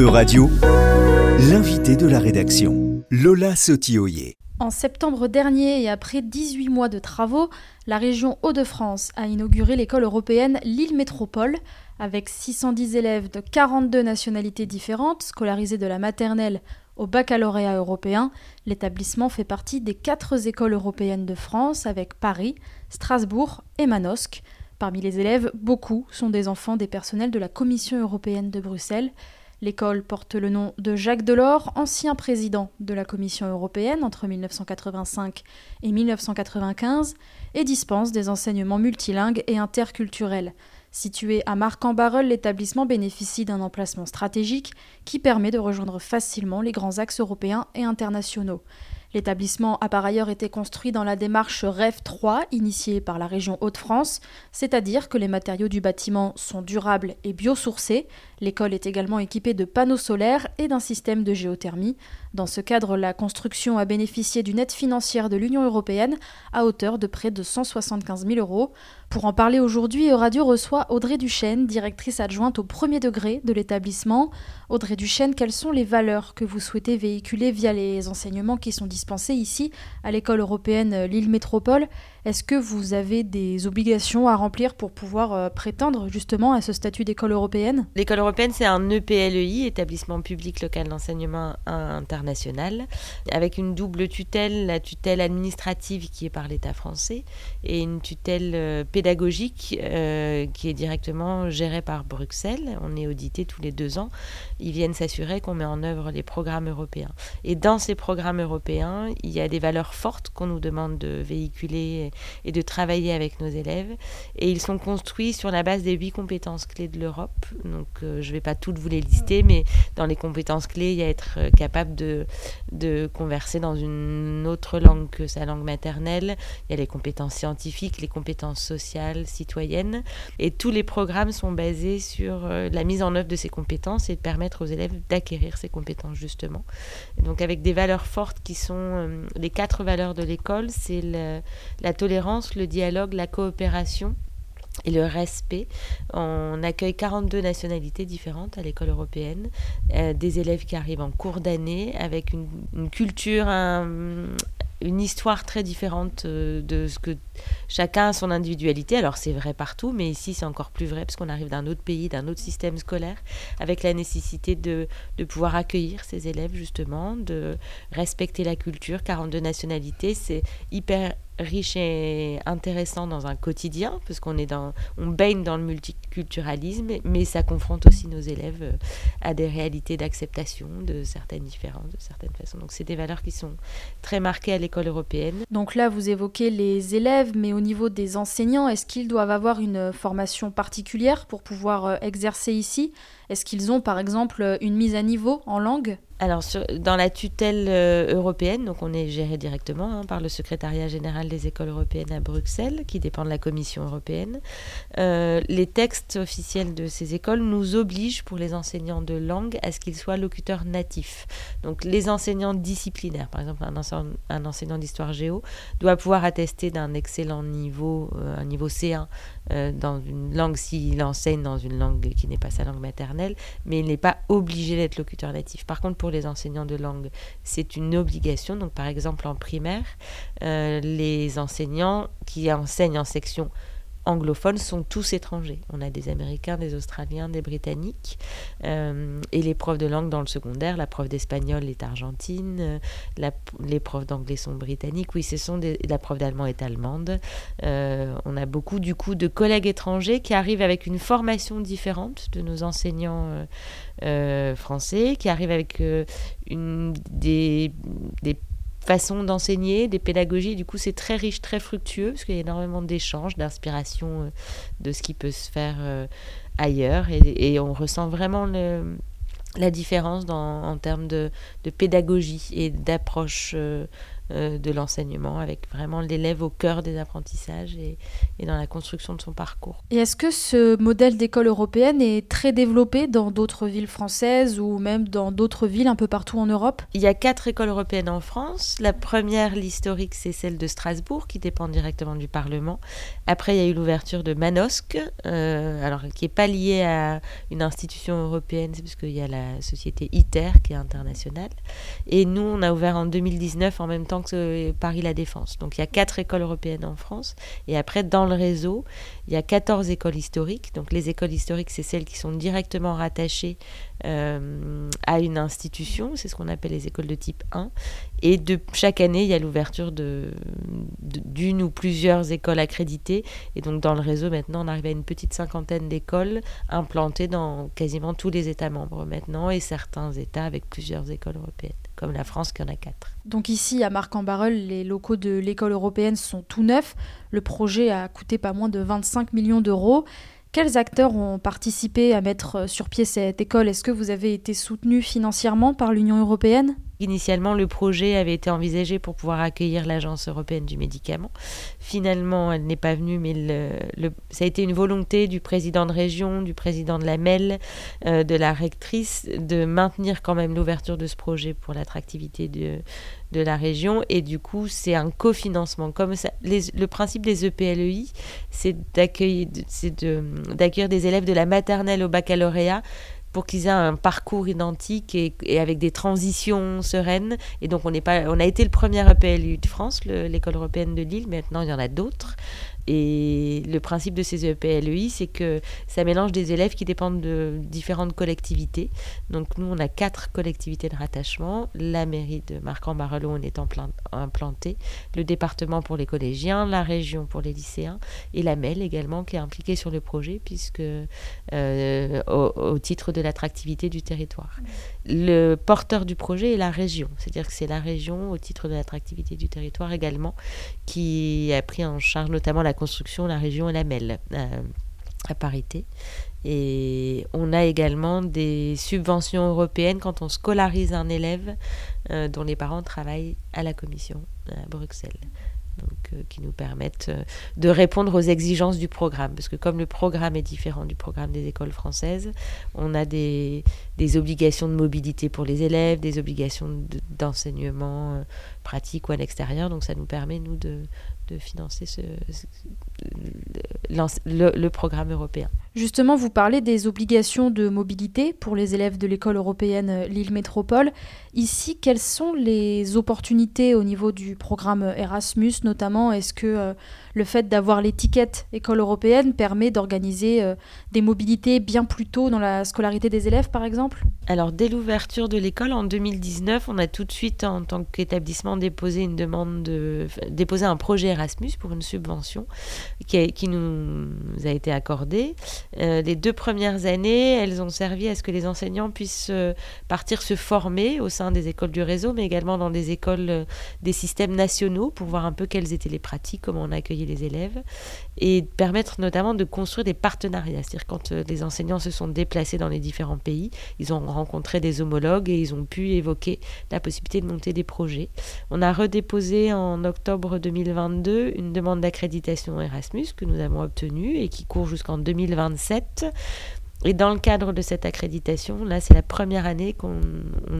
E-Radio, l'invité de la rédaction, Lola Sotioyer. En septembre dernier et après 18 mois de travaux, la région Hauts-de-France a inauguré l'école européenne Lille Métropole. Avec 610 élèves de 42 nationalités différentes, scolarisés de la maternelle au baccalauréat européen, l'établissement fait partie des quatre écoles européennes de France avec Paris, Strasbourg et Manosque. Parmi les élèves, beaucoup sont des enfants des personnels de la Commission européenne de Bruxelles. L'école porte le nom de Jacques Delors, ancien président de la Commission européenne entre 1985 et 1995, et dispense des enseignements multilingues et interculturels. Situé à Marc-en-Barœul, l'établissement bénéficie d'un emplacement stratégique qui permet de rejoindre facilement les grands axes européens et internationaux. L'établissement a par ailleurs été construit dans la démarche REF 3 initiée par la région Hauts-de-France, c'est-à-dire que les matériaux du bâtiment sont durables et biosourcés. L'école est également équipée de panneaux solaires et d'un système de géothermie. Dans ce cadre, la construction a bénéficié d'une aide financière de l'Union européenne à hauteur de près de 175 000 euros. Pour en parler aujourd'hui, Radio reçoit Audrey Duchesne, directrice adjointe au premier degré de l'établissement. Audrey Duchesne, quelles sont les valeurs que vous souhaitez véhiculer via les enseignements qui sont dispensés ici à l'école européenne Lille Métropole? Est-ce que vous avez des obligations à remplir pour pouvoir euh, prétendre justement à ce statut d'école européenne? L'école européenne, c'est un EPLEI, établissement public local d'enseignement international, avec une double tutelle, la tutelle administrative qui est par l'État français et une tutelle euh, pédagogique euh, qui est directement gérée par Bruxelles. On est audité tous les deux ans. Ils viennent s'assurer qu'on met en œuvre les programmes européens. Et dans ces programmes européens, il y a des valeurs fortes qu'on nous demande de véhiculer et de travailler avec nos élèves. Et ils sont construits sur la base des huit compétences clés de l'Europe. Donc euh, je ne vais pas toutes vous les lister, mais dans les compétences clés, il y a être euh, capable de, de converser dans une autre langue que sa langue maternelle. Il y a les compétences scientifiques, les compétences sociales, citoyennes. Et tous les programmes sont basés sur euh, la mise en œuvre de ces compétences et de permettre aux élèves d'acquérir ces compétences justement. donc avec des valeurs fortes qui sont les quatre valeurs de l'école, c'est la tolérance, le dialogue, la coopération et le respect. On accueille 42 nationalités différentes à l'école européenne, euh, des élèves qui arrivent en cours d'année avec une, culture, une histoire très différente euh, de ce que chacun a son individualité. Alors c'est vrai partout, mais ici c'est encore plus vrai parce qu'on arrive d'un autre pays, d'un autre système scolaire, avec la nécessité de, de pouvoir accueillir ces élèves justement, de respecter la culture. 42 nationalités, c'est hyper riche et intéressant dans un quotidien, parce qu'on est dans, on baigne dans le multiculturalisme, mais ça confronte aussi nos élèves euh, à des réalités d'acceptation de certaines différences, de certaines façons. Donc c'est des valeurs qui sont très marquées à l'école européenne. Donc là, vous évoquez les élèves, mais au niveau des enseignants, est-ce qu'ils doivent avoir une formation particulière pour pouvoir euh, exercer ici? Est-ce qu'ils ont par exemple une mise à niveau en langue? Alors, dans la tutelle euh, européenne, donc on est géré directement hein, par le secrétariat général des écoles européennes à Bruxelles, qui dépend de la Commission européenne. Euh, les textes officiels de ces écoles nous obligent, pour les enseignants de langue, à ce qu'ils soient locuteurs natifs. Donc, les enseignants disciplinaires, par exemple, un, enseignant d'histoire géo, doit pouvoir attester d'un excellent niveau, euh, un niveau C1, dans une langue s'il enseigne dans une langue qui n'est pas sa langue maternelle, mais il n'est pas obligé d'être locuteur natif. Par contre, pour les enseignants de langue, c'est une obligation. Donc, par exemple, en primaire, euh, les enseignants qui enseignent en section anglophones sont tous étrangers. On a des Américains, des Australiens, des Britanniques. Euh, et les profs de langue dans le secondaire, la prof d'espagnol est argentine, euh, les profs d'anglais sont britanniques. Oui, ce sont la prof d'allemand est allemande. Euh, on a beaucoup du coup de collègues étrangers qui arrivent avec une formation différente de nos enseignants français, qui arrivent avec une, des façon d'enseigner, des pédagogies. Du coup, c'est très riche, très fructueux, parce qu'il y a énormément d'échanges, d'inspiration euh, de ce qui peut se faire euh, ailleurs. Et, on ressent vraiment la différence en termes de, pédagogie et d'approche euh, de l'enseignement, avec vraiment l'élève au cœur des apprentissages et, et dans la construction de son parcours. Et est-ce que ce modèle d'école européenne est très développé dans d'autres villes françaises ou même dans d'autres villes un peu partout en Europe? Il y a quatre écoles européennes en France. La première, l'historique, c'est celle de Strasbourg, qui dépend directement du Parlement. Après, il y a eu l'ouverture de Manosque, euh, alors qui n'est pas liée à une institution européenne, c'est parce qu'il y a la société ITER qui est internationale. Et nous, on a ouvert en 2019 en même temps que Paris La Défense. Donc il y a quatre écoles européennes en France. Et après, dans le réseau, il y a 14 écoles historiques. Donc les écoles historiques, c'est celles qui sont directement rattachées euh, à une institution, c'est ce qu'on appelle les écoles de type 1. Et de, chaque année, il y a l'ouverture d'une de, ou plusieurs écoles accréditées. Et donc dans le réseau, maintenant, on arrive à une petite cinquantaine d'écoles implantées dans quasiment tous les États membres maintenant, et certains États avec plusieurs écoles européennes, comme la France qui en a quatre. Donc ici, à Marc-en-Barœul, les locaux de l'école européenne sont tout neufs. Le projet a coûté pas moins de 25 millions d'euros. Quels acteurs ont participé à mettre sur pied cette école? Est-ce que vous avez été soutenu financièrement par l'Union européenne? Initialement, le projet avait été envisagé pour pouvoir accueillir l'Agence européenne du médicament. Finalement, elle n'est pas venue, mais ça a été une volonté du président de région, du président de la MEL, euh, de la rectrice, de maintenir quand même l'ouverture de ce projet pour l'attractivité de, la région. Et du coup, c'est un cofinancement. Comme le principe des EPLEI, c'est d'accueillir des élèves de la maternelle au baccalauréat pour qu'ils aient un parcours identique et, avec des transitions sereines. Et donc, on, pas, on a été le premier EPLU de France, l'école européenne de Lille. Maintenant, il y en a d'autres. Et le principe de ces EPLEI, c'est que ça mélange des élèves qui dépendent de différentes collectivités. Donc nous, on a quatre collectivités de rattachement. La mairie de Marc-en-Barolo, on est implanté. Le département pour les collégiens, la région pour les lycéens et la MEL également qui est impliquée sur le projet puisque euh, au, titre de l'attractivité du territoire. Le porteur du projet est la région, c'est-à-dire que c'est la région au titre de l'attractivité du territoire également qui a pris en charge notamment la construction, la région et la MEL euh, à parité. Et on a également des subventions européennes quand on scolarise un élève euh, dont les parents travaillent à la commission à Bruxelles. Donc, euh, qui nous permettent de répondre aux exigences du programme. Parce que comme le programme est différent du programme des écoles françaises, on a des, des obligations de mobilité pour les élèves, des obligations d'enseignement pratique ou à l'extérieur. Donc ça nous permet, nous, de, de financer ce, le, programme européen. Justement, vous parlez des obligations de mobilité pour les élèves de l'école européenne Lille Métropole. Ici, quelles sont les opportunités au niveau du programme Erasmus notamment? Est-ce que euh, le fait d'avoir l'étiquette école européenne permet d'organiser euh, des mobilités bien plus tôt dans la scolarité des élèves, par exemple? Alors, dès l'ouverture de l'école en 2019, on a tout de suite, en tant qu'établissement, déposé une un projet Erasmus pour une subvention qui nous a été accordée. Euh, les deux premières années, elles ont servi à ce que les enseignants puissent euh, partir se former au sein des écoles du réseau, mais également dans des écoles des systèmes nationaux pour voir un peu quelles étaient les pratiques, comment on accueillait les élèves et permettre notamment de construire des partenariats. C'est-à-dire quand euh, les enseignants se sont déplacés dans les différents pays, ils ont rencontré des homologues et ils ont pu évoquer la possibilité de monter des projets. On a redéposé en octobre 2022 une demande d'accréditation Erasmus que nous avons obtenue et qui court jusqu'en 2027 et dans le cadre de cette accréditation, là, c'est la première année qu'on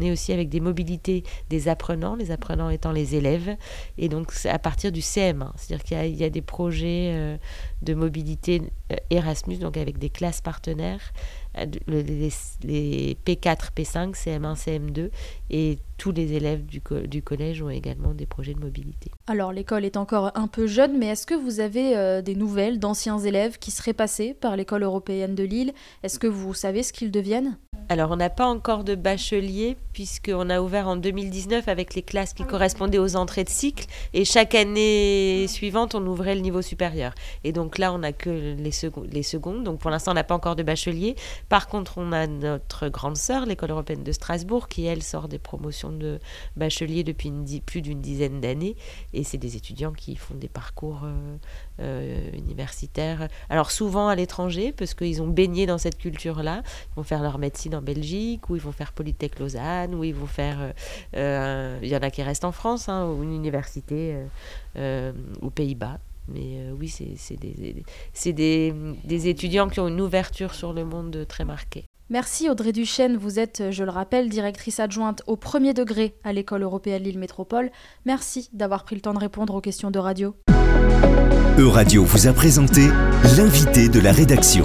est aussi avec des mobilités des apprenants, les apprenants étant les élèves, et donc à partir du CM1, c'est-à-dire qu'il y, a des projets euh, de mobilité euh, Erasmus, donc avec des classes partenaires, euh, les, P4, P5, CM1, CM2, et tous les élèves du, collège ont également des projets de mobilité. Alors l'école est encore un peu jeune, mais est-ce que vous avez des nouvelles d'anciens élèves qui seraient passés par l'école européenne de Lille? Est-ce que vous savez ce qu'ils deviennent? Alors, on n'a pas encore de bachelier, puisqu'on a ouvert en 2019 avec les classes qui correspondaient aux entrées de cycle. Et chaque année suivante, on ouvrait le niveau supérieur. Et donc là, on n'a que les, secondes. Donc pour l'instant, on n'a pas encore de bachelier. Par contre, on a notre grande sœur, l'école européenne de Strasbourg, qui, elle, sort des promotions de bachelier depuis plus d'une dizaine d'années. Et c'est des étudiants qui font des parcours euh, euh, universitaires. Alors souvent à l'étranger, parce qu'ils ont baigné dans cette culture-là. Ils vont faire leur médecine en Belgique, ou ils vont faire Polytech Lausanne, ou ils vont faire. Il y en a qui restent en France, hein, ou une université aux Pays-Bas. Mais oui, c'est des, des, des étudiants qui ont une ouverture sur le monde très marquée. Merci Audrey Duchesne, vous êtes, je le rappelle, directrice adjointe au premier degré à l'école européenne Lille Métropole. Merci d'avoir pris le temps de répondre aux questions de radio. Euradio vous a présenté l'invité de la rédaction.